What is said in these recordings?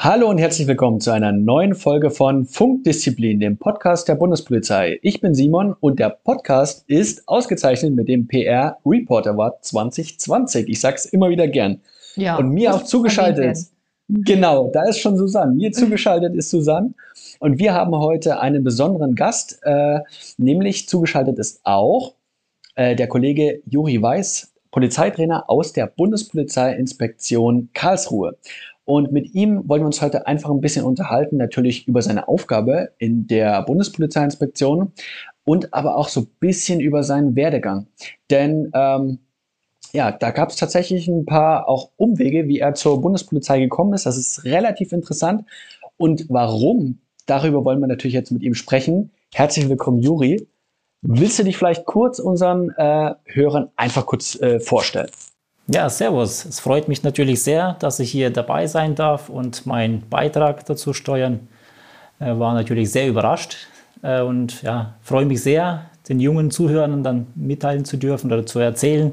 Hallo und herzlich willkommen zu einer neuen Folge von Funkdisziplin, dem Podcast der Bundespolizei. Ich bin Simon und der Podcast ist ausgezeichnet mit dem PR Report Award 2020. Ich sag's immer wieder gern. Ja, und mir auch zugeschaltet. Genau, da ist schon Susanne. Mir zugeschaltet ist Susanne. Und wir haben heute einen besonderen Gast, äh, nämlich zugeschaltet ist auch äh, der Kollege Juri Weiß, Polizeitrainer aus der Bundespolizeiinspektion Karlsruhe. Und mit ihm wollen wir uns heute einfach ein bisschen unterhalten, natürlich über seine Aufgabe in der Bundespolizeiinspektion und aber auch so ein bisschen über seinen Werdegang. Denn ähm, ja, da gab es tatsächlich ein paar auch Umwege, wie er zur Bundespolizei gekommen ist. Das ist relativ interessant. Und warum, darüber wollen wir natürlich jetzt mit ihm sprechen. Herzlich willkommen, Juri. Willst du dich vielleicht kurz unseren äh, Hörern einfach kurz äh, vorstellen? Ja, servus. Es freut mich natürlich sehr, dass ich hier dabei sein darf und meinen Beitrag dazu steuern. Äh, war natürlich sehr überrascht äh, und ja, freue mich sehr, den jungen Zuhörern dann mitteilen zu dürfen oder zu erzählen,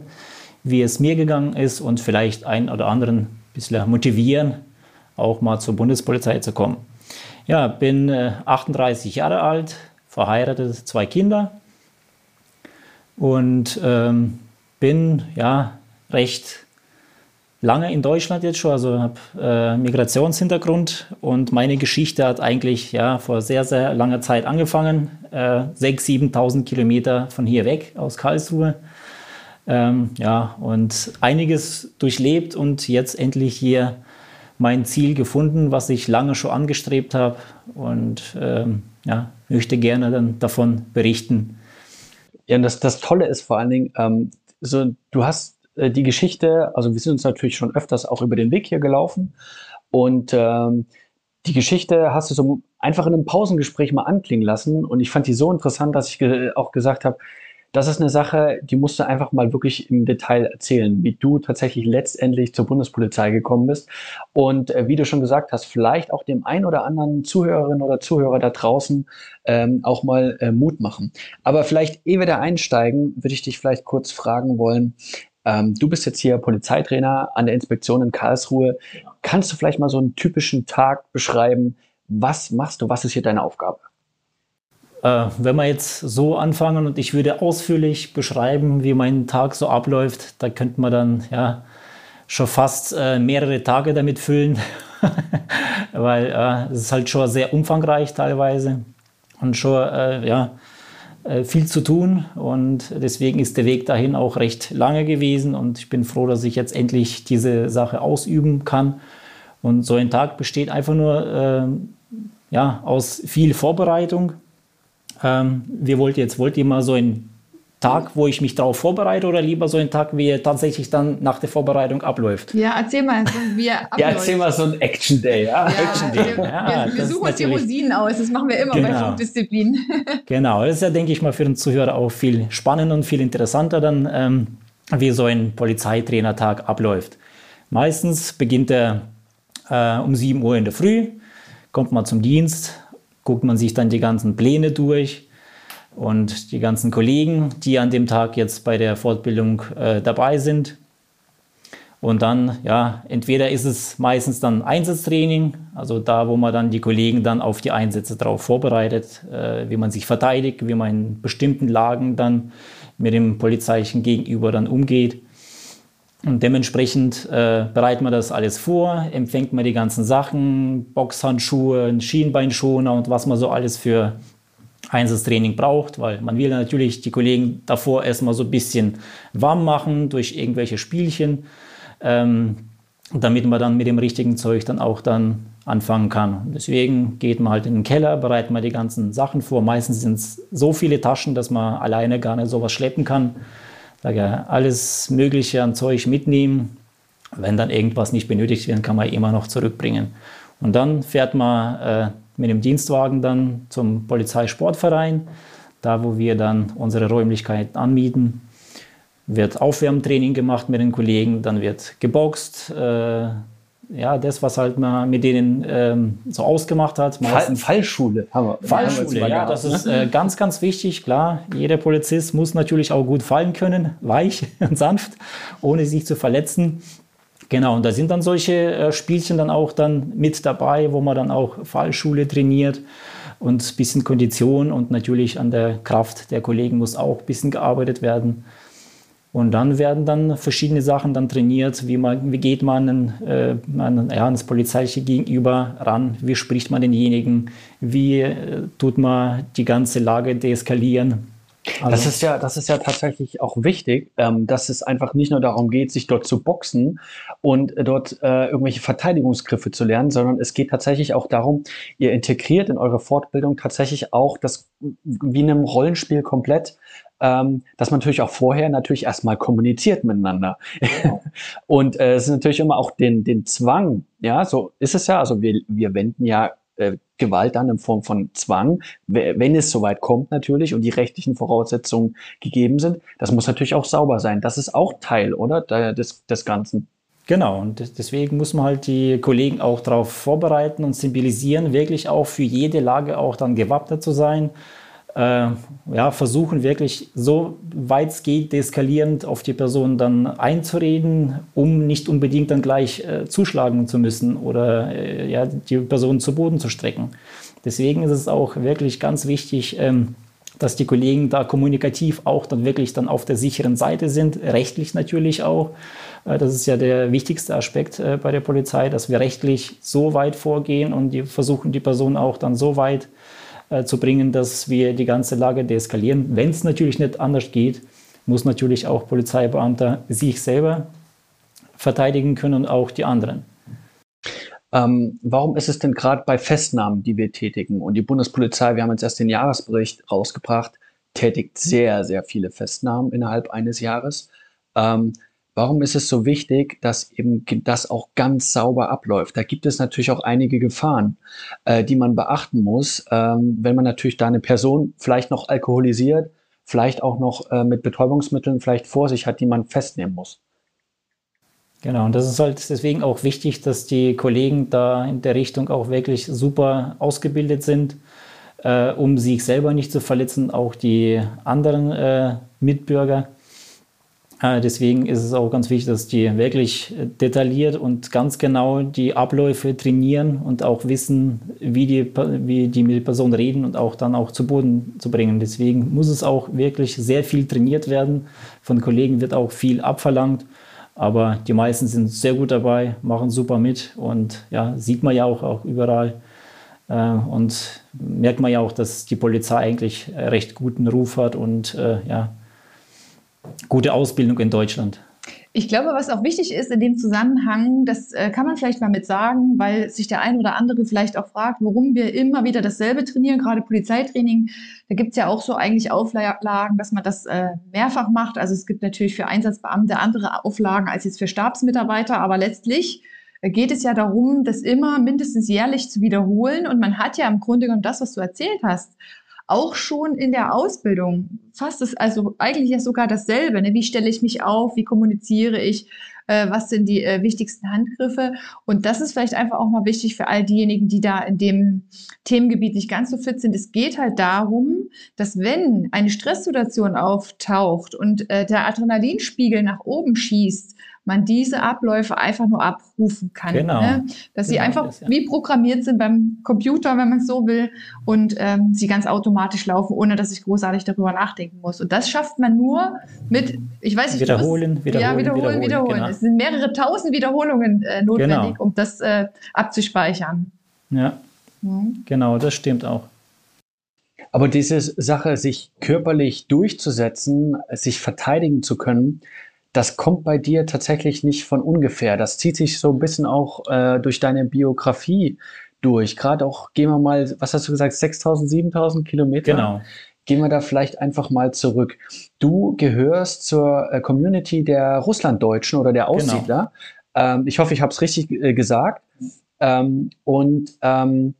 wie es mir gegangen ist und vielleicht einen oder anderen ein bisschen motivieren, auch mal zur Bundespolizei zu kommen. Ja, bin äh, 38 Jahre alt, verheiratet, zwei Kinder und ähm, bin ja recht lange in Deutschland jetzt schon, also habe äh, Migrationshintergrund und meine Geschichte hat eigentlich ja vor sehr, sehr langer Zeit angefangen. Äh, 6.000, 7.000 Kilometer von hier weg aus Karlsruhe. Ähm, ja, und einiges durchlebt und jetzt endlich hier mein Ziel gefunden, was ich lange schon angestrebt habe und ähm, ja, möchte gerne dann davon berichten. Ja, und das, das Tolle ist vor allen Dingen, ähm, so, du hast äh, die Geschichte, also wir sind uns natürlich schon öfters auch über den Weg hier gelaufen und ähm, die Geschichte hast du so einfach in einem Pausengespräch mal anklingen lassen und ich fand die so interessant, dass ich ge auch gesagt habe, das ist eine Sache, die musst du einfach mal wirklich im Detail erzählen, wie du tatsächlich letztendlich zur Bundespolizei gekommen bist. Und äh, wie du schon gesagt hast, vielleicht auch dem ein oder anderen Zuhörerin oder Zuhörer da draußen ähm, auch mal äh, Mut machen. Aber vielleicht, ehe wir da einsteigen, würde ich dich vielleicht kurz fragen wollen, ähm, du bist jetzt hier Polizeitrainer an der Inspektion in Karlsruhe. Kannst du vielleicht mal so einen typischen Tag beschreiben? Was machst du? Was ist hier deine Aufgabe? Äh, wenn wir jetzt so anfangen und ich würde ausführlich beschreiben, wie mein Tag so abläuft, da könnte man dann ja schon fast äh, mehrere Tage damit füllen, weil äh, es ist halt schon sehr umfangreich teilweise und schon äh, ja viel zu tun und deswegen ist der Weg dahin auch recht lange gewesen und ich bin froh, dass ich jetzt endlich diese Sache ausüben kann. Und so ein Tag besteht einfach nur äh, ja, aus viel Vorbereitung. Ähm, wir wollten jetzt, wollt ihr mal so ein Tag, wo ich mich darauf vorbereite oder lieber so ein Tag, wie er tatsächlich dann nach der Vorbereitung abläuft? Ja, erzähl mal, wie er abläuft. Ja, erzähl mal so ein Action Day. Ja, ja Action Day. Wir, ja, wir, wir suchen uns die Rosinen aus, das machen wir immer genau. bei Funkdisziplin. genau, das ist ja, denke ich mal, für den Zuhörer auch viel spannender und viel interessanter dann, ähm, wie so ein Polizeitrainertag abläuft. Meistens beginnt er äh, um 7 Uhr in der Früh, kommt man zum Dienst, guckt man sich dann die ganzen Pläne durch, und die ganzen Kollegen, die an dem Tag jetzt bei der Fortbildung äh, dabei sind. Und dann, ja, entweder ist es meistens dann Einsatztraining, also da, wo man dann die Kollegen dann auf die Einsätze darauf vorbereitet, äh, wie man sich verteidigt, wie man in bestimmten Lagen dann mit dem polizeilichen Gegenüber dann umgeht. Und dementsprechend äh, bereitet man das alles vor, empfängt man die ganzen Sachen, Boxhandschuhe, Schienbeinschoner und was man so alles für Einsatztraining braucht, weil man will natürlich die Kollegen davor erstmal so ein bisschen warm machen durch irgendwelche Spielchen, ähm, damit man dann mit dem richtigen Zeug dann auch dann anfangen kann. Deswegen geht man halt in den Keller, bereitet man die ganzen Sachen vor. Meistens sind es so viele Taschen, dass man alleine gar nicht sowas schleppen kann. Sage alles Mögliche an Zeug mitnehmen. Wenn dann irgendwas nicht benötigt wird, kann man immer noch zurückbringen. Und dann fährt man äh, mit dem Dienstwagen dann zum Polizeisportverein, da wo wir dann unsere Räumlichkeiten anmieten. wird Aufwärmtraining gemacht mit den Kollegen, dann wird geboxt. Äh, ja, das, was halt man mit denen ähm, so ausgemacht hat. Fall, Fallschule haben wir. Fallschule, haben wir ja, das ne? ist äh, ganz, ganz wichtig. Klar, jeder Polizist muss natürlich auch gut fallen können, weich und sanft, ohne sich zu verletzen. Genau, und da sind dann solche äh, Spielchen dann auch dann mit dabei, wo man dann auch Fallschule trainiert und ein bisschen Kondition und natürlich an der Kraft der Kollegen muss auch ein bisschen gearbeitet werden. Und dann werden dann verschiedene Sachen dann trainiert, wie, man, wie geht man äh, an, ja, ans polizeiliche Gegenüber ran, wie spricht man denjenigen, wie äh, tut man die ganze Lage deeskalieren. Also das ist ja, das ist ja tatsächlich auch wichtig, ähm, dass es einfach nicht nur darum geht, sich dort zu boxen und äh, dort äh, irgendwelche Verteidigungsgriffe zu lernen, sondern es geht tatsächlich auch darum, ihr integriert in eure Fortbildung tatsächlich auch das wie in einem Rollenspiel komplett, ähm, dass man natürlich auch vorher natürlich erstmal kommuniziert miteinander. Genau. und äh, es ist natürlich immer auch den, den Zwang, ja, so ist es ja. Also wir, wir wenden ja äh, Gewalt dann in Form von Zwang, wenn es soweit kommt natürlich und die rechtlichen Voraussetzungen gegeben sind. Das muss natürlich auch sauber sein. Das ist auch Teil, oder, des, des Ganzen. Genau, und deswegen muss man halt die Kollegen auch darauf vorbereiten und sensibilisieren, wirklich auch für jede Lage auch dann gewappnet zu sein äh, ja, versuchen wirklich so weit es geht, deeskalierend auf die Person dann einzureden, um nicht unbedingt dann gleich äh, zuschlagen zu müssen oder äh, ja, die Person zu Boden zu strecken. Deswegen ist es auch wirklich ganz wichtig, ähm, dass die Kollegen da kommunikativ auch dann wirklich dann auf der sicheren Seite sind, rechtlich natürlich auch. Äh, das ist ja der wichtigste Aspekt äh, bei der Polizei, dass wir rechtlich so weit vorgehen und die versuchen die Person auch dann so weit äh, zu bringen, dass wir die ganze Lage deeskalieren. Wenn es natürlich nicht anders geht, muss natürlich auch Polizeibeamter sich selber verteidigen können und auch die anderen. Ähm, warum ist es denn gerade bei Festnahmen, die wir tätigen? Und die Bundespolizei, wir haben jetzt erst den Jahresbericht rausgebracht, tätigt sehr, sehr viele Festnahmen innerhalb eines Jahres. Ähm, Warum ist es so wichtig, dass eben das auch ganz sauber abläuft? Da gibt es natürlich auch einige Gefahren, äh, die man beachten muss, ähm, wenn man natürlich da eine Person vielleicht noch alkoholisiert, vielleicht auch noch äh, mit Betäubungsmitteln vielleicht vor sich hat, die man festnehmen muss. Genau, und das ist halt deswegen auch wichtig, dass die Kollegen da in der Richtung auch wirklich super ausgebildet sind, äh, um sich selber nicht zu verletzen, auch die anderen äh, Mitbürger. Äh, deswegen ist es auch ganz wichtig, dass die wirklich detailliert und ganz genau die Abläufe trainieren und auch wissen, wie die, wie die mit der Person reden und auch dann auch zu Boden zu bringen. Deswegen muss es auch wirklich sehr viel trainiert werden. Von Kollegen wird auch viel abverlangt. Aber die meisten sind sehr gut dabei, machen super mit und ja, sieht man ja auch, auch überall. Äh, und merkt man ja auch, dass die Polizei eigentlich recht guten Ruf hat und äh, ja, gute Ausbildung in Deutschland. Ich glaube, was auch wichtig ist in dem Zusammenhang, das äh, kann man vielleicht mal mit sagen, weil sich der ein oder andere vielleicht auch fragt, warum wir immer wieder dasselbe trainieren, gerade Polizeitraining. Da gibt es ja auch so eigentlich Auflagen, dass man das äh, mehrfach macht. Also es gibt natürlich für Einsatzbeamte andere Auflagen als jetzt für Stabsmitarbeiter, aber letztlich äh, geht es ja darum, das immer mindestens jährlich zu wiederholen. Und man hat ja im Grunde genommen das, was du erzählt hast, auch schon in der Ausbildung fast ist also eigentlich ja sogar dasselbe. Ne? Wie stelle ich mich auf? Wie kommuniziere ich? Äh, was sind die äh, wichtigsten Handgriffe? Und das ist vielleicht einfach auch mal wichtig für all diejenigen, die da in dem Themengebiet nicht ganz so fit sind. Es geht halt darum, dass wenn eine Stresssituation auftaucht und äh, der Adrenalinspiegel nach oben schießt, man diese Abläufe einfach nur abrufen kann. Genau. Ne? Dass sie genau einfach das, ja. wie programmiert sind beim Computer, wenn man es so will, und ähm, sie ganz automatisch laufen, ohne dass ich großartig darüber nachdenken muss. Und das schafft man nur mit, ich weiß nicht, wiederholen, was, wiederholen, ja, wiederholen, wiederholen. wiederholen. Genau. Es sind mehrere tausend Wiederholungen äh, notwendig, genau. um das äh, abzuspeichern. Ja, mhm. genau, das stimmt auch. Aber diese Sache, sich körperlich durchzusetzen, sich verteidigen zu können, das kommt bei dir tatsächlich nicht von ungefähr. Das zieht sich so ein bisschen auch äh, durch deine Biografie durch. Gerade auch, gehen wir mal, was hast du gesagt, 6000, 7000 Kilometer? Genau. Gehen wir da vielleicht einfach mal zurück. Du gehörst zur äh, Community der Russlanddeutschen oder der. Aussiedler. Genau. Ähm, ich hoffe, ich habe es richtig äh, gesagt. Ähm, und ähm,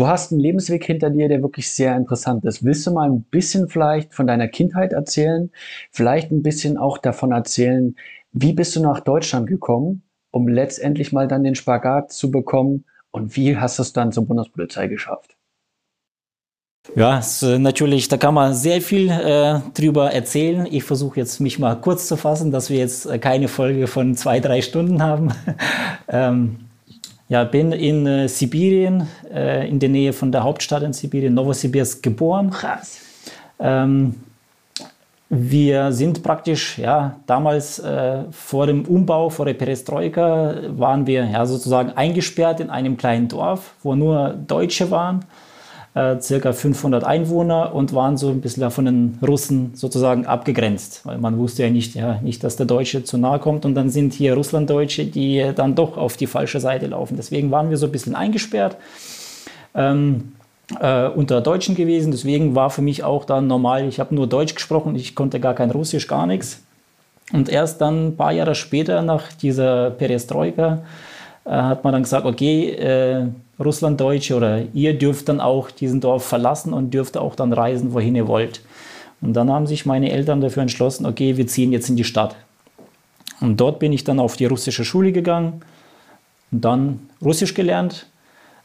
du hast einen Lebensweg hinter dir, der wirklich sehr interessant ist. Willst du mal ein bisschen vielleicht von deiner Kindheit erzählen? Vielleicht ein bisschen auch davon erzählen, wie bist du nach Deutschland gekommen, um letztendlich mal dann den Spagat zu bekommen? Und wie hast du es dann zur Bundespolizei geschafft? Ja, äh, natürlich, da kann man sehr viel äh, drüber erzählen. Ich versuche jetzt mich mal kurz zu fassen, dass wir jetzt äh, keine Folge von zwei, drei Stunden haben. ähm, ja, bin in äh, Sibirien, äh, in der Nähe von der Hauptstadt in Sibirien, Novosibirsk, geboren. Krass. Ähm, wir sind praktisch, ja, damals äh, vor dem Umbau, vor der Perestroika, waren wir ja sozusagen eingesperrt in einem kleinen Dorf, wo nur Deutsche waren äh, circa 500 Einwohner und waren so ein bisschen von den Russen sozusagen abgegrenzt, weil man wusste ja nicht, ja, nicht, dass der Deutsche zu nahe kommt und dann sind hier Russlanddeutsche, die dann doch auf die falsche Seite laufen. Deswegen waren wir so ein bisschen eingesperrt. Ähm, äh, unter Deutschen gewesen. Deswegen war für mich auch dann normal, ich habe nur Deutsch gesprochen, ich konnte gar kein Russisch, gar nichts. Und erst dann ein paar Jahre später, nach dieser Perestroika, äh, hat man dann gesagt, okay, äh, Russlanddeutsche oder ihr dürft dann auch diesen Dorf verlassen und dürft auch dann reisen, wohin ihr wollt. Und dann haben sich meine Eltern dafür entschlossen, okay, wir ziehen jetzt in die Stadt. Und dort bin ich dann auf die russische Schule gegangen und dann Russisch gelernt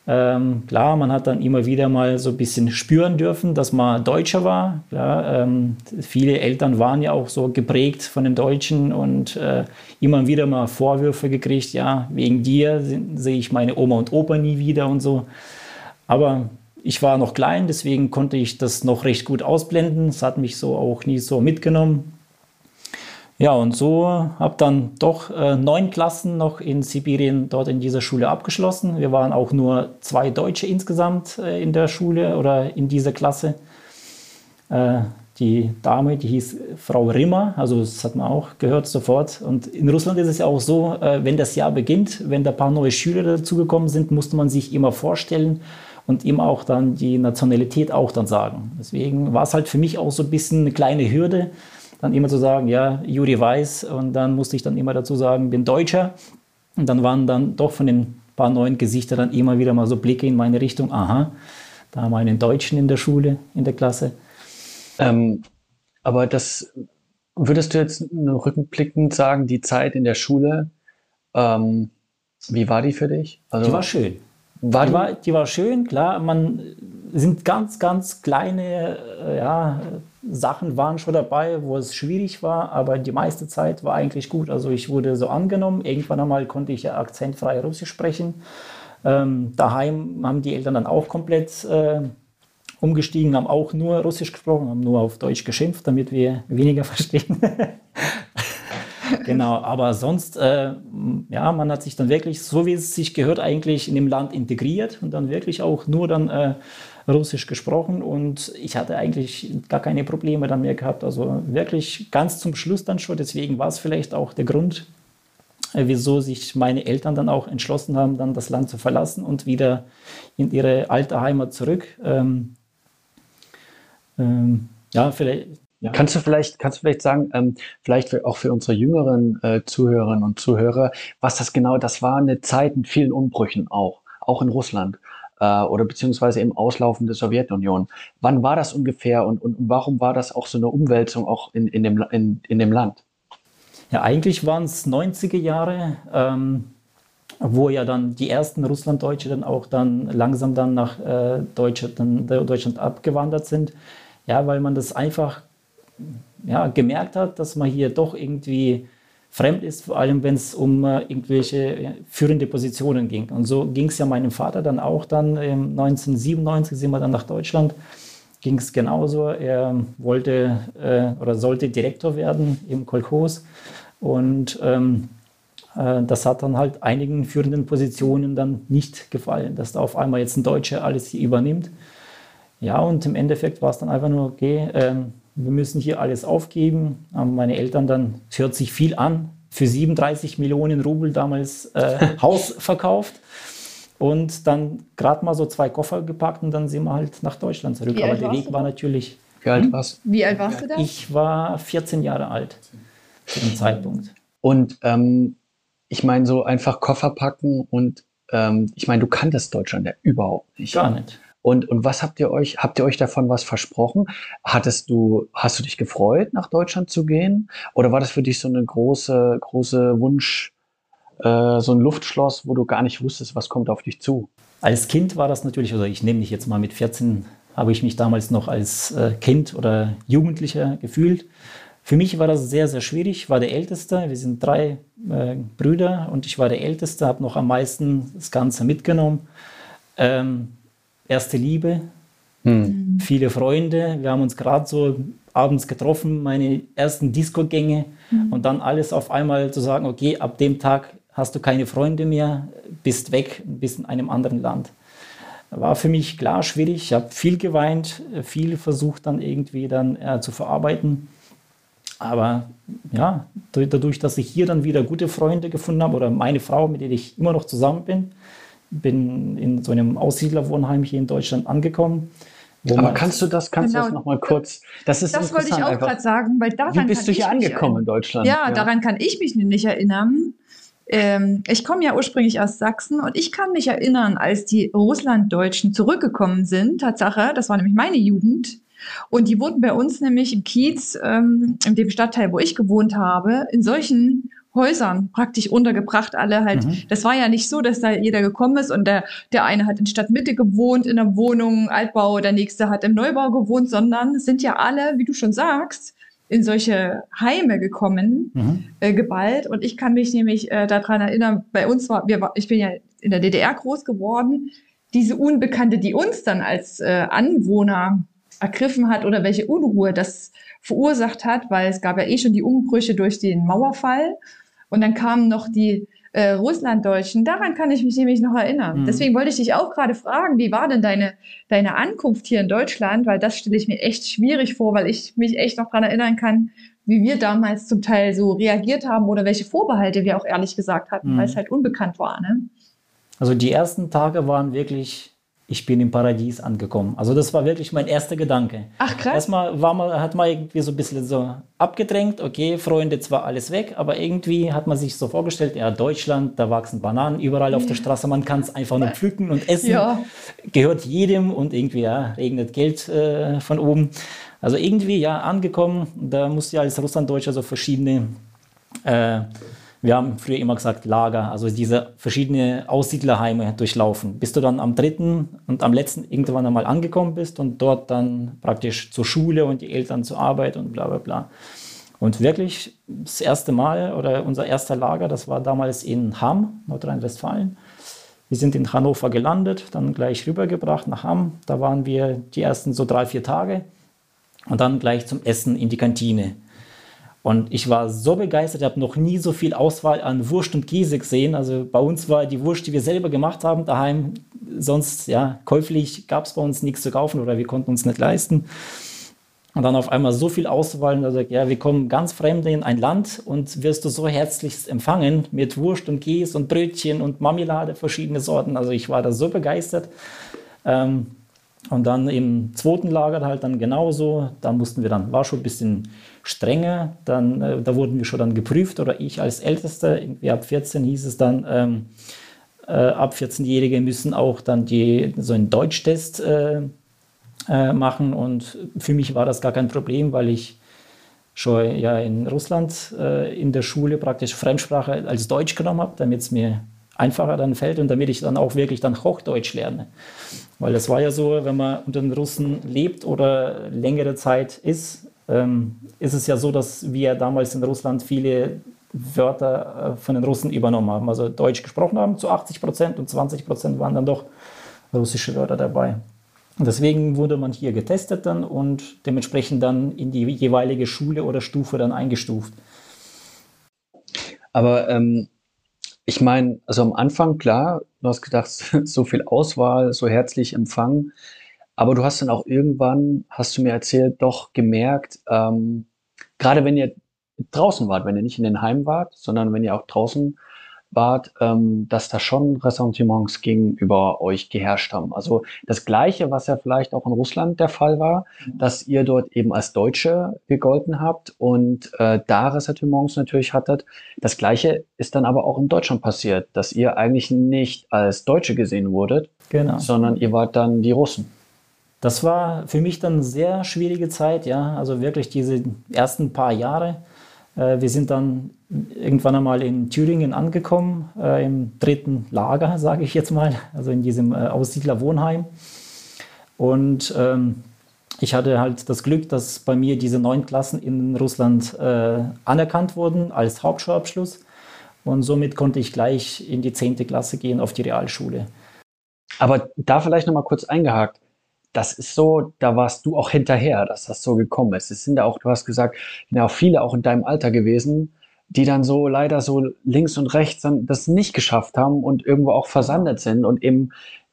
ähm, klar, man hat dann immer wieder mal so ein bisschen spüren dürfen, dass man Deutscher war. Ja, ähm, viele Eltern waren ja auch so geprägt von den Deutschen und äh, immer wieder mal Vorwürfe gekriegt, ja, wegen dir sehe ich meine Oma und Opa nie wieder und so. Aber ich war noch klein, deswegen konnte ich das noch recht gut ausblenden. Es hat mich so auch nie so mitgenommen. Ja, und so habe dann doch äh, neun Klassen noch in Sibirien dort in dieser Schule abgeschlossen. Wir waren auch nur zwei Deutsche insgesamt äh, in der Schule oder in dieser Klasse. Äh, die Dame, die hieß Frau Rimmer, also das hat man auch gehört sofort. Und in Russland ist es ja auch so, äh, wenn das Jahr beginnt, wenn da ein paar neue Schüler dazugekommen sind, musste man sich immer vorstellen und ihm auch dann die Nationalität auch dann sagen. Deswegen war es halt für mich auch so ein bisschen eine kleine Hürde, dann immer zu sagen, ja, Juri Weiß und dann musste ich dann immer dazu sagen, bin Deutscher. Und dann waren dann doch von den paar neuen Gesichtern dann immer wieder mal so Blicke in meine Richtung, aha, da haben wir einen Deutschen in der Schule, in der Klasse. Ähm, aber das würdest du jetzt rückblickend sagen, die Zeit in der Schule, ähm, wie war die für dich? Also, die war schön. War die, die, war, die war schön, klar. Man sind ganz, ganz kleine äh, ja, Sachen waren schon dabei, wo es schwierig war, aber die meiste Zeit war eigentlich gut. Also ich wurde so angenommen. Irgendwann einmal konnte ich akzentfrei Russisch sprechen. Ähm, daheim haben die Eltern dann auch komplett äh, umgestiegen, haben auch nur Russisch gesprochen, haben nur auf Deutsch geschimpft, damit wir weniger verstehen. Genau, aber sonst, äh, ja, man hat sich dann wirklich, so wie es sich gehört, eigentlich in dem Land integriert und dann wirklich auch nur dann äh, Russisch gesprochen und ich hatte eigentlich gar keine Probleme dann mehr gehabt. Also wirklich ganz zum Schluss dann schon. Deswegen war es vielleicht auch der Grund, äh, wieso sich meine Eltern dann auch entschlossen haben, dann das Land zu verlassen und wieder in ihre alte Heimat zurück. Ähm, ähm, ja, vielleicht. Ja. Kannst du vielleicht, kannst du vielleicht sagen, ähm, vielleicht für, auch für unsere jüngeren äh, Zuhörerinnen und Zuhörer, was das genau, das war eine Zeit mit vielen Umbrüchen auch, auch in Russland äh, oder beziehungsweise im Auslaufen der Sowjetunion. Wann war das ungefähr und, und warum war das auch so eine Umwälzung auch in, in, dem, in, in dem Land? Ja, eigentlich waren es 90er Jahre, ähm, wo ja dann die ersten Russlanddeutsche dann auch dann langsam dann nach äh, Deutschland, dann, Deutschland abgewandert sind. Ja, weil man das einfach ja, gemerkt hat, dass man hier doch irgendwie fremd ist, vor allem wenn es um äh, irgendwelche äh, führende Positionen ging. Und so ging es ja meinem Vater dann auch dann ähm, 1997 sind wir dann nach Deutschland, ging es genauso. Er wollte äh, oder sollte Direktor werden im Kolchos und ähm, äh, das hat dann halt einigen führenden Positionen dann nicht gefallen, dass da auf einmal jetzt ein Deutscher alles hier übernimmt. Ja, und im Endeffekt war es dann einfach nur, okay, ähm, wir müssen hier alles aufgeben. Haben meine Eltern dann, es hört sich viel an, für 37 Millionen Rubel damals äh, Haus verkauft. Und dann gerade mal so zwei Koffer gepackt und dann sind wir halt nach Deutschland zurück. Aber der Weg war natürlich. Wie alt warst du? Wie alt warst du da? Ich war 14 Jahre alt zu dem Zeitpunkt. Und ähm, ich meine, so einfach Koffer packen und ähm, ich meine, du kanntest Deutschland ja überhaupt nicht. Gar nicht. Und, und was habt ihr euch, habt ihr euch davon was versprochen? Hattest du, hast du dich gefreut, nach Deutschland zu gehen? Oder war das für dich so eine große, große Wunsch, äh, so ein Luftschloss, wo du gar nicht wusstest, was kommt auf dich zu? Als Kind war das natürlich, oder ich nehme dich jetzt mal mit 14, habe ich mich damals noch als äh, Kind oder Jugendlicher gefühlt. Für mich war das sehr, sehr schwierig. Ich war der Älteste. Wir sind drei äh, Brüder und ich war der Älteste, habe noch am meisten das Ganze mitgenommen. Ähm, erste Liebe, hm. viele Freunde. Wir haben uns gerade so abends getroffen, meine ersten Disco-Gänge hm. und dann alles auf einmal zu sagen, okay, ab dem Tag hast du keine Freunde mehr, bist weg, bist in einem anderen Land. War für mich klar schwierig. Ich habe viel geweint, viel versucht dann irgendwie dann äh, zu verarbeiten. Aber ja, dadurch, dass ich hier dann wieder gute Freunde gefunden habe oder meine Frau, mit der ich immer noch zusammen bin, bin in so einem Aussiedlerwohnheim hier in Deutschland angekommen. Aber kannst du das, kannst genau. du das nochmal kurz? Das ist Das wollte ich auch gerade sagen, weil daran Wie bist du hier angekommen in Deutschland? Ja, ja, daran kann ich mich nicht erinnern. Ähm, ich komme ja ursprünglich aus Sachsen und ich kann mich erinnern, als die Russlanddeutschen zurückgekommen sind, Tatsache, das war nämlich meine Jugend, und die wurden bei uns nämlich im Kiez, ähm, in dem Stadtteil, wo ich gewohnt habe, in solchen Häusern praktisch untergebracht, alle halt. Mhm. Das war ja nicht so, dass da jeder gekommen ist und der, der eine hat in Stadtmitte gewohnt, in einer Wohnung, Altbau, der nächste hat im Neubau gewohnt, sondern sind ja alle, wie du schon sagst, in solche Heime gekommen, mhm. äh, geballt. Und ich kann mich nämlich äh, daran erinnern, bei uns war, wir, ich bin ja in der DDR groß geworden, diese Unbekannte, die uns dann als äh, Anwohner ergriffen hat oder welche Unruhe das verursacht hat, weil es gab ja eh schon die Umbrüche durch den Mauerfall und dann kamen noch die äh, Russlanddeutschen. Daran kann ich mich nämlich noch erinnern. Mhm. Deswegen wollte ich dich auch gerade fragen, wie war denn deine, deine Ankunft hier in Deutschland? Weil das stelle ich mir echt schwierig vor, weil ich mich echt noch daran erinnern kann, wie wir damals zum Teil so reagiert haben oder welche Vorbehalte wir auch ehrlich gesagt hatten, mhm. weil es halt unbekannt war. Ne? Also die ersten Tage waren wirklich ich bin im Paradies angekommen. Also das war wirklich mein erster Gedanke. Ach krass. Erstmal war man, hat man irgendwie so ein bisschen so abgedrängt, okay, Freunde, zwar alles weg, aber irgendwie hat man sich so vorgestellt, ja, Deutschland, da wachsen Bananen überall auf der Straße, man kann es einfach nur pflücken und essen. Ja. Gehört jedem und irgendwie, ja, regnet Geld äh, von oben. Also irgendwie, ja, angekommen, da musste ja als Russlanddeutscher so verschiedene äh, wir haben früher immer gesagt Lager, also diese verschiedenen Aussiedlerheime durchlaufen, bis du dann am dritten und am letzten irgendwann einmal angekommen bist und dort dann praktisch zur Schule und die Eltern zur Arbeit und bla bla bla. Und wirklich das erste Mal oder unser erster Lager, das war damals in Hamm, Nordrhein-Westfalen. Wir sind in Hannover gelandet, dann gleich rübergebracht nach Hamm. Da waren wir die ersten so drei, vier Tage und dann gleich zum Essen in die Kantine. Und ich war so begeistert, ich habe noch nie so viel Auswahl an Wurst und Käse gesehen. Also bei uns war die Wurst, die wir selber gemacht haben, daheim. Sonst, ja, käuflich gab es bei uns nichts zu kaufen oder wir konnten uns nicht leisten. Und dann auf einmal so viel Auswahl. Also, ja, wir kommen ganz fremd in ein Land und wirst du so herzlichst empfangen mit Wurst und Käse und Brötchen und Marmelade, verschiedene Sorten. Also ich war da so begeistert. Ähm, und dann im zweiten Lager halt dann genauso. Da mussten wir dann, war schon ein bisschen strenger. Dann, äh, da wurden wir schon dann geprüft oder ich als Ältester, irgendwie ab 14 hieß es dann, ähm, äh, ab 14-Jährige müssen auch dann die, so einen Deutschtest äh, äh, machen. Und für mich war das gar kein Problem, weil ich schon ja in Russland äh, in der Schule praktisch Fremdsprache als Deutsch genommen habe, damit es mir einfacher dann fällt und damit ich dann auch wirklich dann Hochdeutsch lerne. Weil das war ja so, wenn man unter den Russen lebt oder längere Zeit ist, ähm, ist es ja so, dass wir damals in Russland viele Wörter äh, von den Russen übernommen haben. Also Deutsch gesprochen haben zu 80 Prozent und 20 Prozent waren dann doch russische Wörter dabei. Deswegen wurde man hier getestet dann und dementsprechend dann in die jeweilige Schule oder Stufe dann eingestuft. Aber ähm, ich meine, also am Anfang, klar, du hast gedacht, so viel Auswahl, so herzlich empfangen. Aber du hast dann auch irgendwann, hast du mir erzählt, doch gemerkt, ähm, gerade wenn ihr draußen wart, wenn ihr nicht in den Heim wart, sondern wenn ihr auch draußen wart, ähm, dass da schon Ressentiments gegenüber euch geherrscht haben. Also das Gleiche, was ja vielleicht auch in Russland der Fall war, mhm. dass ihr dort eben als Deutsche gegolten habt und äh, da Ressentiments natürlich hattet. Das Gleiche ist dann aber auch in Deutschland passiert, dass ihr eigentlich nicht als Deutsche gesehen wurdet, genau. sondern ihr wart dann die Russen. Das war für mich dann eine sehr schwierige Zeit, ja, also wirklich diese ersten paar Jahre. Äh, wir sind dann irgendwann einmal in Thüringen angekommen, äh, im dritten Lager, sage ich jetzt mal, also in diesem äh, Aussiedlerwohnheim. Und ähm, ich hatte halt das Glück, dass bei mir diese neun Klassen in Russland äh, anerkannt wurden als Hauptschulabschluss. Und somit konnte ich gleich in die zehnte Klasse gehen auf die Realschule. Aber da vielleicht nochmal kurz eingehakt. Das ist so, da warst du auch hinterher, dass das so gekommen ist. Es sind ja auch, du hast gesagt, ja auch viele auch in deinem Alter gewesen, die dann so leider so links und rechts dann das nicht geschafft haben und irgendwo auch versandet sind und eben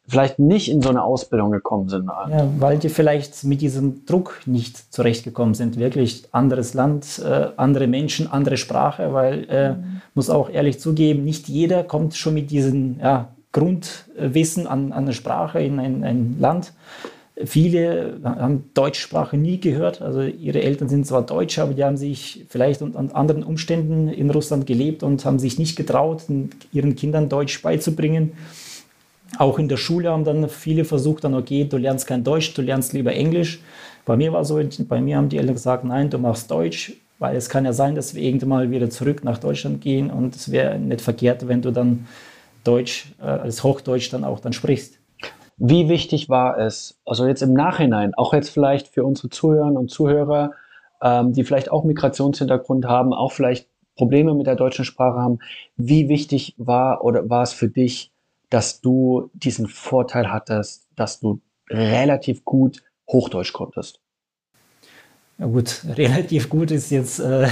vielleicht nicht in so eine Ausbildung gekommen sind. Ja, weil die vielleicht mit diesem Druck nicht zurechtgekommen sind. Wirklich anderes Land, äh, andere Menschen, andere Sprache, weil, äh, mhm. muss auch ehrlich zugeben, nicht jeder kommt schon mit diesem ja, Grundwissen an, an der Sprache in ein, ein Land. Viele haben Deutschsprache nie gehört. Also ihre Eltern sind zwar Deutsche, aber die haben sich vielleicht unter anderen Umständen in Russland gelebt und haben sich nicht getraut, ihren Kindern Deutsch beizubringen. Auch in der Schule haben dann viele versucht, dann, okay, du lernst kein Deutsch, du lernst lieber Englisch. Bei mir war so, bei mir haben die Eltern gesagt, nein, du machst Deutsch, weil es kann ja sein, dass wir irgendwann mal wieder zurück nach Deutschland gehen und es wäre nicht verkehrt, wenn du dann Deutsch äh, als Hochdeutsch dann auch dann sprichst. Wie wichtig war es, also jetzt im Nachhinein, auch jetzt vielleicht für unsere Zuhörerinnen und Zuhörer, ähm, die vielleicht auch Migrationshintergrund haben, auch vielleicht Probleme mit der deutschen Sprache haben, wie wichtig war oder war es für dich, dass du diesen Vorteil hattest, dass du relativ gut Hochdeutsch konntest? Ja gut, relativ gut ist jetzt äh,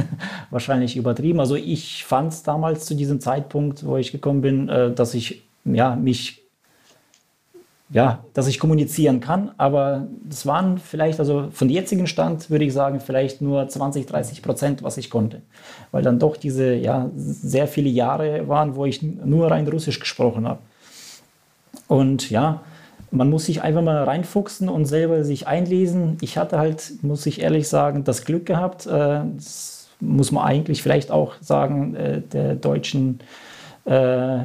wahrscheinlich übertrieben. Also ich fand es damals zu diesem Zeitpunkt, wo ich gekommen bin, äh, dass ich ja, mich ja, dass ich kommunizieren kann, aber das waren vielleicht, also von jetzigen Stand würde ich sagen, vielleicht nur 20, 30 Prozent, was ich konnte. Weil dann doch diese, ja, sehr viele Jahre waren, wo ich nur rein Russisch gesprochen habe. Und ja, man muss sich einfach mal reinfuchsen und selber sich einlesen. Ich hatte halt, muss ich ehrlich sagen, das Glück gehabt, äh, das muss man eigentlich vielleicht auch sagen, äh, der deutschen äh,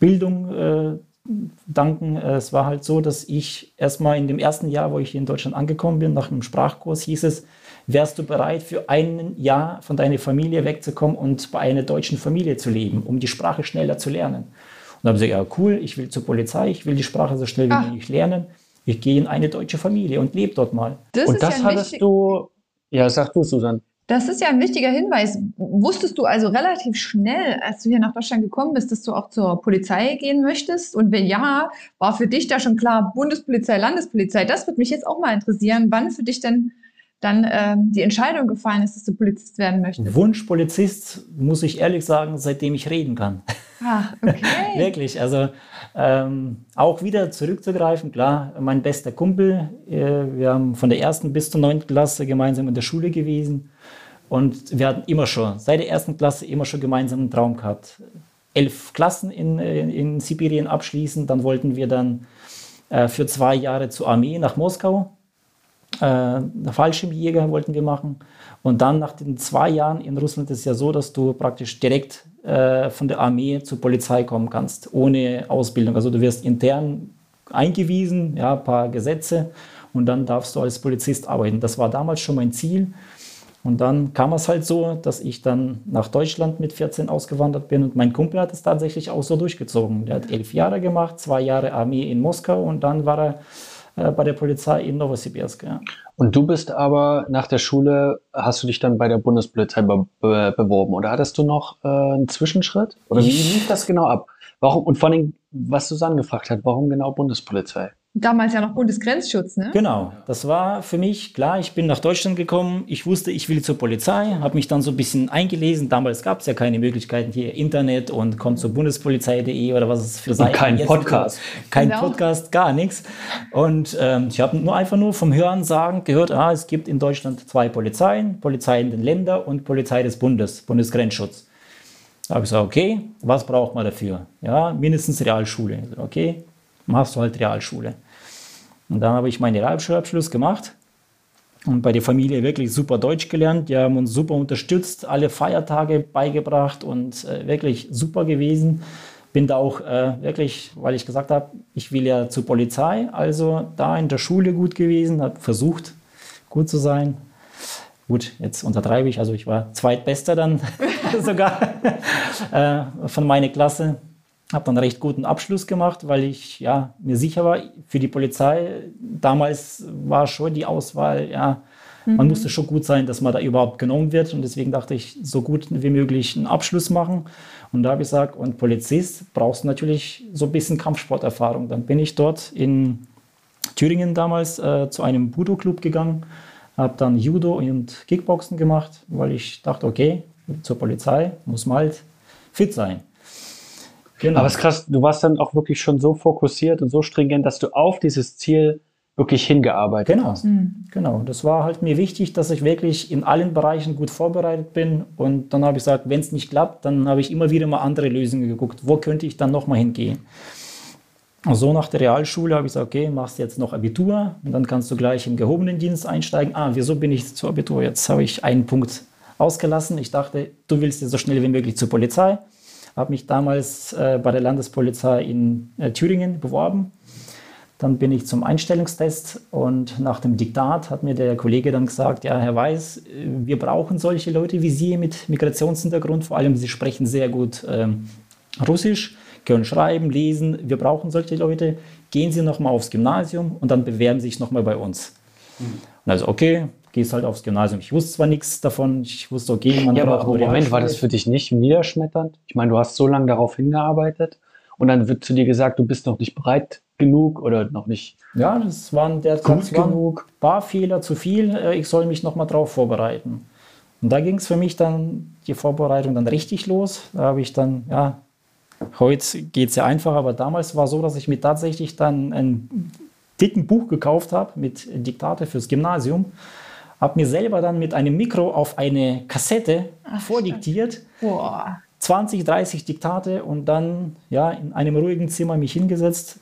Bildung danken. Es war halt so, dass ich erstmal in dem ersten Jahr, wo ich hier in Deutschland angekommen bin, nach einem Sprachkurs hieß es, wärst du bereit, für ein Jahr von deiner Familie wegzukommen und bei einer deutschen Familie zu leben, um die Sprache schneller zu lernen? Und dann habe ich gesagt, ja cool, ich will zur Polizei, ich will die Sprache so schnell wie ah. möglich lernen. Ich gehe in eine deutsche Familie und lebe dort mal. Das und das ja hattest du, ja, sag du, Susan. Das ist ja ein wichtiger Hinweis. Wusstest du also relativ schnell, als du hier nach Deutschland gekommen bist, dass du auch zur Polizei gehen möchtest? Und wenn ja, war für dich da schon klar Bundespolizei, Landespolizei? Das würde mich jetzt auch mal interessieren, wann für dich denn dann ähm, die Entscheidung gefallen ist, dass du Polizist werden möchtest. Wunschpolizist, muss ich ehrlich sagen, seitdem ich reden kann. Ach, okay. Wirklich, also ähm, auch wieder zurückzugreifen, klar, mein bester Kumpel, äh, wir haben von der ersten bis zur neunten Klasse gemeinsam in der Schule gewesen. Und wir hatten immer schon, seit der ersten Klasse, immer schon gemeinsam einen Traum gehabt. Elf Klassen in, in, in Sibirien abschließen. Dann wollten wir dann äh, für zwei Jahre zur Armee nach Moskau. Äh, Fallschirmjäger wollten wir machen. Und dann nach den zwei Jahren in Russland ist es ja so, dass du praktisch direkt äh, von der Armee zur Polizei kommen kannst, ohne Ausbildung. Also du wirst intern eingewiesen, ja, ein paar Gesetze und dann darfst du als Polizist arbeiten. Das war damals schon mein Ziel. Und dann kam es halt so, dass ich dann nach Deutschland mit 14 ausgewandert bin und mein Kumpel hat es tatsächlich auch so durchgezogen. Der hat elf Jahre gemacht, zwei Jahre Armee in Moskau und dann war er äh, bei der Polizei in Novosibirsk. Ja. Und du bist aber nach der Schule, hast du dich dann bei der Bundespolizei be be beworben oder hattest du noch äh, einen Zwischenschritt? Oder wie lief das genau ab? Warum, und vor allem, was Susanne gefragt hat, warum genau Bundespolizei? Damals ja noch Bundesgrenzschutz, ne? Genau, das war für mich klar. Ich bin nach Deutschland gekommen. Ich wusste, ich will zur Polizei, habe mich dann so ein bisschen eingelesen. Damals gab es ja keine Möglichkeiten hier, Internet und kommt zur Bundespolizei.de oder was es für Seiten Kein Podcast. Kein genau. Podcast, gar nichts. Und ähm, ich habe nur einfach nur vom Hören sagen gehört, ah, es gibt in Deutschland zwei Polizeien, Polizei in den Ländern und Polizei des Bundes, Bundesgrenzschutz. Da habe ich gesagt, okay, was braucht man dafür? Ja, mindestens Realschule. Okay, machst du halt Realschule. Und dann habe ich meinen Realschulabschluss gemacht und bei der Familie wirklich super Deutsch gelernt. Die haben uns super unterstützt, alle Feiertage beigebracht und äh, wirklich super gewesen. bin da auch äh, wirklich, weil ich gesagt habe, ich will ja zur Polizei, also da in der Schule gut gewesen, habe versucht, gut zu sein. Gut, jetzt untertreibe ich, also ich war zweitbester dann sogar äh, von meiner Klasse. Habe dann recht guten Abschluss gemacht, weil ich ja, mir sicher war, für die Polizei, damals war schon die Auswahl, ja, mhm. man musste schon gut sein, dass man da überhaupt genommen wird. Und deswegen dachte ich, so gut wie möglich einen Abschluss machen. Und da habe ich gesagt, und Polizist brauchst du natürlich so ein bisschen Kampfsporterfahrung. Dann bin ich dort in Thüringen damals äh, zu einem Budo-Club gegangen, habe dann Judo und Kickboxen gemacht, weil ich dachte, okay, zur Polizei muss man halt fit sein. Genau. Aber es ist krass, du warst dann auch wirklich schon so fokussiert und so stringent, dass du auf dieses Ziel wirklich hingearbeitet genau. hast. Mhm. Genau, das war halt mir wichtig, dass ich wirklich in allen Bereichen gut vorbereitet bin. Und dann habe ich gesagt, wenn es nicht klappt, dann habe ich immer wieder mal andere Lösungen geguckt. Wo könnte ich dann nochmal hingehen? Und so nach der Realschule habe ich gesagt, okay, machst jetzt noch Abitur und dann kannst du gleich im gehobenen Dienst einsteigen. Ah, wieso bin ich zu Abitur? Jetzt habe ich einen Punkt ausgelassen. Ich dachte, du willst jetzt so schnell wie möglich zur Polizei. Habe mich damals äh, bei der Landespolizei in äh, Thüringen beworben dann bin ich zum Einstellungstest und nach dem Diktat hat mir der Kollege dann gesagt, ja, Herr Weiß, wir brauchen solche Leute wie Sie mit Migrationshintergrund, vor allem Sie sprechen sehr gut ähm, Russisch, können schreiben, lesen, wir brauchen solche Leute, gehen Sie nochmal aufs Gymnasium und dann bewerben Sie sich nochmal bei uns. Mhm. Und also, okay, gehst halt aufs Gymnasium. Ich wusste zwar nichts davon, ich wusste, okay, man ja, aber Moment, war das für dich nicht niederschmetternd? Ich meine, du hast so lange darauf hingearbeitet und dann wird zu dir gesagt, du bist noch nicht bereit genug oder noch nicht. Ja, das waren derzeit genug. Ein paar Fehler zu viel. Äh, ich soll mich noch mal drauf vorbereiten. Und da ging es für mich dann die Vorbereitung dann richtig los. Da habe ich dann, ja, heute geht es ja einfacher, aber damals war es so, dass ich mir tatsächlich dann ein dicken Buch gekauft habe mit Diktate fürs Gymnasium. Habe mir selber dann mit einem Mikro auf eine Kassette Ach, vordiktiert. Boah. 20, 30 Diktate und dann ja, in einem ruhigen Zimmer mich hingesetzt,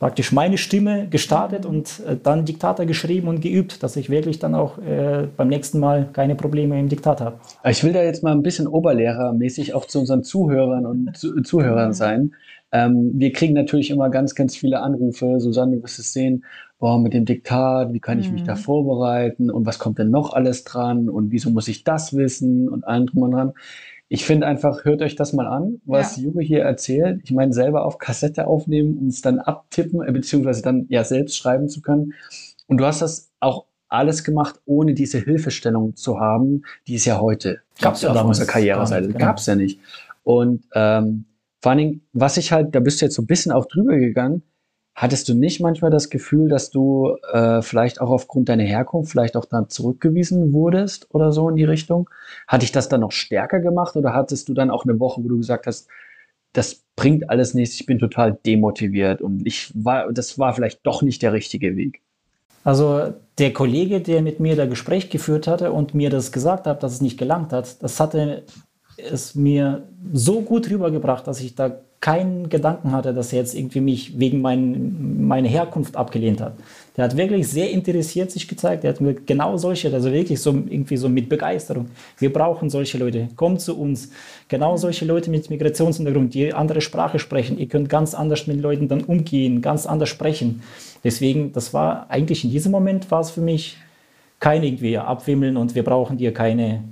praktisch meine Stimme gestartet und äh, dann Diktator geschrieben und geübt, dass ich wirklich dann auch äh, beim nächsten Mal keine Probleme im Diktat habe. Ich will da jetzt mal ein bisschen oberlehrermäßig auch zu unseren Zuhörern und zu, Zuhörern mhm. sein. Ähm, wir kriegen natürlich immer ganz, ganz viele Anrufe. Susanne, du wirst es sehen, boah, mit dem Diktat, wie kann ich mhm. mich da vorbereiten und was kommt denn noch alles dran und wieso muss ich das wissen und allem drum und dran. Ich finde einfach, hört euch das mal an, was ja. Juri hier erzählt. Ich meine, selber auf Kassette aufnehmen und es dann abtippen, äh, beziehungsweise dann ja selbst schreiben zu können. Und du hast das auch alles gemacht, ohne diese Hilfestellung zu haben, die es ja heute gab es ja auf unserer Karriereseite. Genau. Gab es ja nicht. Und ähm, vor allen Dingen, was ich halt, da bist du jetzt so ein bisschen auch drüber gegangen, Hattest du nicht manchmal das Gefühl, dass du äh, vielleicht auch aufgrund deiner Herkunft vielleicht auch dann zurückgewiesen wurdest oder so in die Richtung? Hat dich das dann noch stärker gemacht oder hattest du dann auch eine Woche, wo du gesagt hast, das bringt alles nichts, ich bin total demotiviert und ich war, das war vielleicht doch nicht der richtige Weg? Also der Kollege, der mit mir das Gespräch geführt hatte und mir das gesagt hat, dass es nicht gelangt hat, das hatte es mir so gut rübergebracht, dass ich da keinen Gedanken hatte, dass er jetzt irgendwie mich wegen mein, meiner Herkunft abgelehnt hat. Der hat wirklich sehr interessiert sich gezeigt. Er hat mir genau solche, also wirklich so irgendwie so mit Begeisterung. Wir brauchen solche Leute. Kommt zu uns. Genau solche Leute mit Migrationshintergrund, die andere Sprache sprechen. Ihr könnt ganz anders mit Leuten dann umgehen, ganz anders sprechen. Deswegen, das war eigentlich in diesem Moment war es für mich kein irgendwie Abwimmeln und wir brauchen dir keine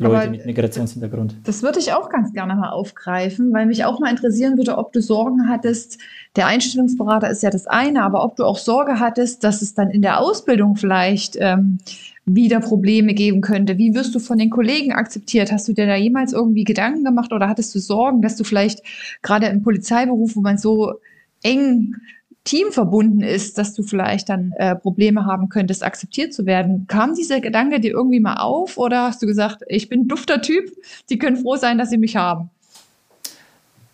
Leute Aber mit Migrationshintergrund. Das würde ich auch ganz gerne mal aufgreifen, weil mich auch mal interessieren würde, ob du Sorgen hattest. Der Einstellungsberater ist ja das eine, aber ob du auch Sorge hattest, dass es dann in der Ausbildung vielleicht ähm, wieder Probleme geben könnte. Wie wirst du von den Kollegen akzeptiert? Hast du dir da jemals irgendwie Gedanken gemacht oder hattest du Sorgen, dass du vielleicht gerade im Polizeiberuf, wo man so eng Team verbunden ist, dass du vielleicht dann äh, Probleme haben könntest, akzeptiert zu werden. Kam dieser Gedanke dir irgendwie mal auf oder hast du gesagt, ich bin dufter Typ, die können froh sein, dass sie mich haben?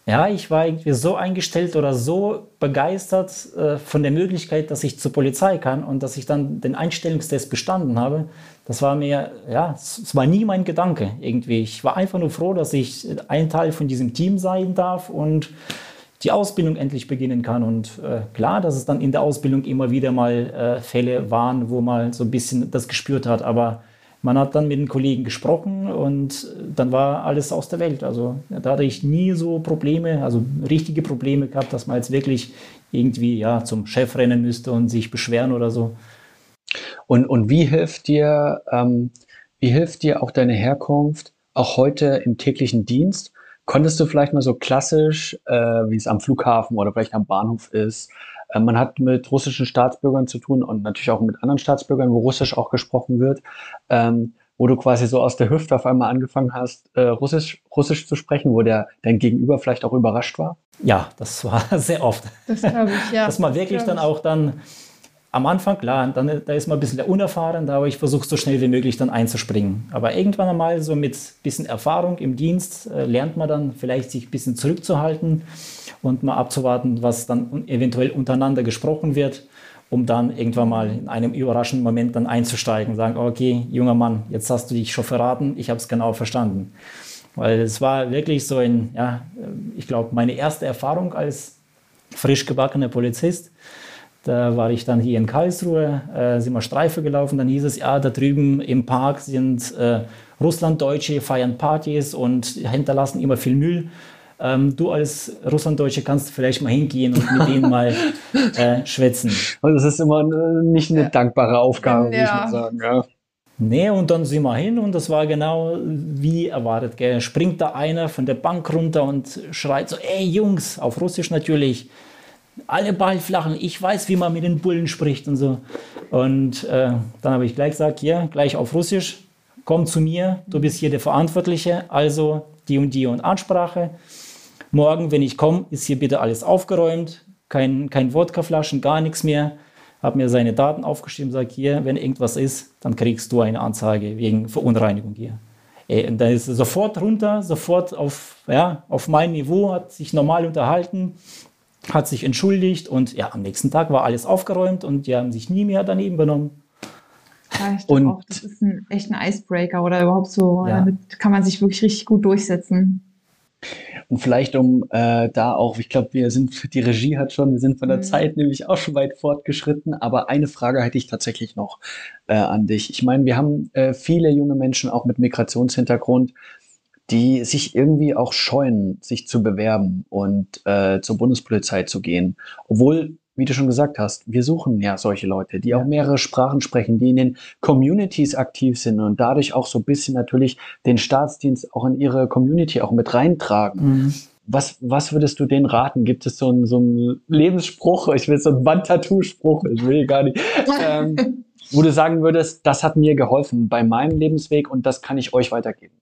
Ja, ich war irgendwie so eingestellt oder so begeistert äh, von der Möglichkeit, dass ich zur Polizei kann und dass ich dann den Einstellungstest bestanden habe. Das war mir, ja, es war nie mein Gedanke irgendwie. Ich war einfach nur froh, dass ich ein Teil von diesem Team sein darf und die Ausbildung endlich beginnen kann. Und äh, klar, dass es dann in der Ausbildung immer wieder mal äh, Fälle waren, wo man so ein bisschen das gespürt hat. Aber man hat dann mit den Kollegen gesprochen und dann war alles aus der Welt. Also da hatte ich nie so Probleme, also richtige Probleme gehabt, dass man jetzt wirklich irgendwie ja, zum Chef rennen müsste und sich beschweren oder so. Und, und wie hilft dir, ähm, wie hilft dir auch deine Herkunft, auch heute im täglichen Dienst? Konntest du vielleicht mal so klassisch, äh, wie es am Flughafen oder vielleicht am Bahnhof ist, äh, man hat mit russischen Staatsbürgern zu tun und natürlich auch mit anderen Staatsbürgern, wo Russisch auch gesprochen wird, ähm, wo du quasi so aus der Hüfte auf einmal angefangen hast, äh, Russisch, Russisch zu sprechen, wo der dein Gegenüber vielleicht auch überrascht war? Ja, das war sehr oft. Das glaube ich, ja. Dass man wirklich dann auch dann am Anfang, klar, dann, da ist man ein bisschen unerfahren, aber ich versuche so schnell wie möglich dann einzuspringen. Aber irgendwann einmal so mit ein bisschen Erfahrung im Dienst äh, lernt man dann vielleicht sich ein bisschen zurückzuhalten und mal abzuwarten, was dann eventuell untereinander gesprochen wird, um dann irgendwann mal in einem überraschenden Moment dann einzusteigen und sagen, okay, junger Mann, jetzt hast du dich schon verraten, ich habe es genau verstanden. Weil es war wirklich so ein, ja, ich glaube, meine erste Erfahrung als frisch gebackener Polizist. Da war ich dann hier in Karlsruhe, äh, sind wir Streife gelaufen, dann hieß es, ja, da drüben im Park sind äh, Russlanddeutsche, feiern Partys und hinterlassen immer viel Müll. Ähm, du als Russlanddeutsche kannst vielleicht mal hingehen und mit denen mal äh, schwätzen. Und das ist immer nicht eine dankbare Aufgabe, ja. muss man sagen. Ja. Nee, und dann sind wir hin und das war genau wie erwartet. Gell. Springt da einer von der Bank runter und schreit so, ey Jungs, auf Russisch natürlich, alle Ball flachen, ich weiß, wie man mit den Bullen spricht und so. Und äh, dann habe ich gleich gesagt, ja, gleich auf Russisch, komm zu mir, du bist hier der Verantwortliche, also die und die und Ansprache. Morgen, wenn ich komme, ist hier bitte alles aufgeräumt, kein, kein Wodkaflaschen, gar nichts mehr. Habe mir seine Daten aufgeschrieben, sage hier, wenn irgendwas ist, dann kriegst du eine Anzeige wegen Verunreinigung hier. Ey, und dann ist er sofort runter, sofort auf, ja, auf mein Niveau, hat sich normal unterhalten, hat sich entschuldigt und ja, am nächsten Tag war alles aufgeräumt und die haben sich nie mehr daneben benommen. Ja, und auch, das ist ein, echt ein Icebreaker oder überhaupt so, ja. damit kann man sich wirklich richtig gut durchsetzen. Und vielleicht um äh, da auch, ich glaube, wir sind, die Regie hat schon, wir sind von der mhm. Zeit nämlich auch schon weit fortgeschritten, aber eine Frage hätte ich tatsächlich noch äh, an dich. Ich meine, wir haben äh, viele junge Menschen auch mit Migrationshintergrund, die sich irgendwie auch scheuen, sich zu bewerben und äh, zur Bundespolizei zu gehen, obwohl wie du schon gesagt hast, wir suchen ja solche Leute, die auch mehrere Sprachen sprechen, die in den Communities aktiv sind und dadurch auch so ein bisschen natürlich den Staatsdienst auch in ihre Community auch mit reintragen. Mhm. Was, was würdest du denen raten? Gibt es so einen, so einen Lebensspruch? Ich will so einen Wandtattoo-Spruch, ich will gar nicht. ähm, wo du sagen würdest, das hat mir geholfen bei meinem Lebensweg und das kann ich euch weitergeben?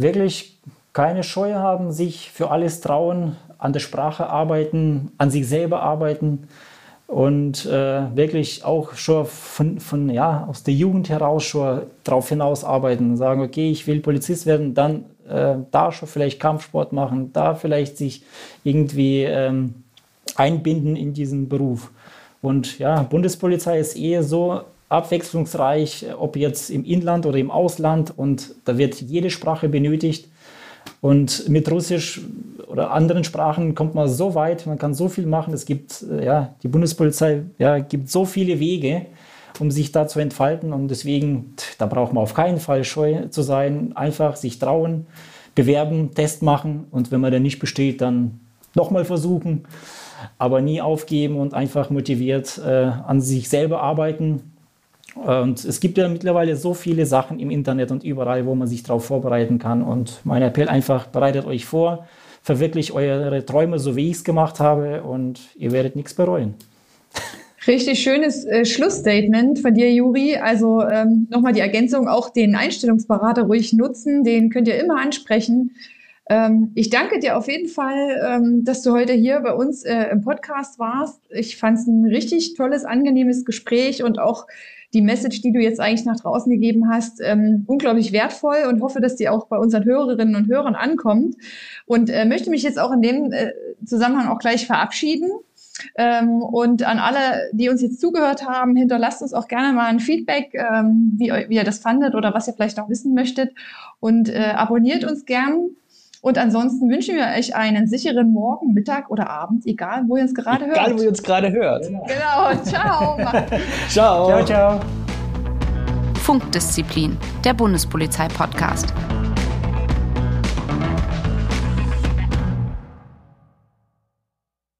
Wirklich keine Scheu haben, sich für alles trauen, an der Sprache arbeiten, an sich selber arbeiten und äh, wirklich auch schon von, von, ja, aus der Jugend heraus schon darauf hinaus arbeiten, sagen, okay, ich will Polizist werden, dann äh, da schon vielleicht Kampfsport machen, da vielleicht sich irgendwie ähm, einbinden in diesen Beruf. Und ja, Bundespolizei ist eher so abwechslungsreich, ob jetzt im Inland oder im Ausland und da wird jede Sprache benötigt. Und mit Russisch oder anderen Sprachen kommt man so weit, man kann so viel machen. Es gibt, äh, ja, die Bundespolizei ja, gibt so viele Wege, um sich da zu entfalten. Und deswegen, da braucht man auf keinen Fall scheu zu sein. Einfach sich trauen, bewerben, Test machen. Und wenn man dann nicht besteht, dann nochmal versuchen. Aber nie aufgeben und einfach motiviert äh, an sich selber arbeiten und es gibt ja mittlerweile so viele Sachen im Internet und überall, wo man sich darauf vorbereiten kann. Und mein Appell einfach, bereitet euch vor, verwirklicht eure Träume, so wie ich es gemacht habe, und ihr werdet nichts bereuen. Richtig schönes äh, Schlussstatement von dir, Juri. Also ähm, nochmal die Ergänzung, auch den Einstellungsberater ruhig nutzen, den könnt ihr immer ansprechen. Ähm, ich danke dir auf jeden Fall, ähm, dass du heute hier bei uns äh, im Podcast warst. Ich fand es ein richtig tolles, angenehmes Gespräch und auch die Message, die du jetzt eigentlich nach draußen gegeben hast, ähm, unglaublich wertvoll und hoffe, dass die auch bei unseren Hörerinnen und Hörern ankommt. Und äh, möchte mich jetzt auch in dem äh, Zusammenhang auch gleich verabschieden. Ähm, und an alle, die uns jetzt zugehört haben, hinterlasst uns auch gerne mal ein Feedback, ähm, wie, wie ihr das fandet oder was ihr vielleicht noch wissen möchtet. Und äh, abonniert uns gern und ansonsten wünschen wir euch einen sicheren Morgen, Mittag oder Abend, egal wo ihr uns gerade hört. Egal, wo ihr uns gerade hört. Genau. Ciao. ciao. Ciao, ciao. Funkdisziplin, der Bundespolizei-Podcast.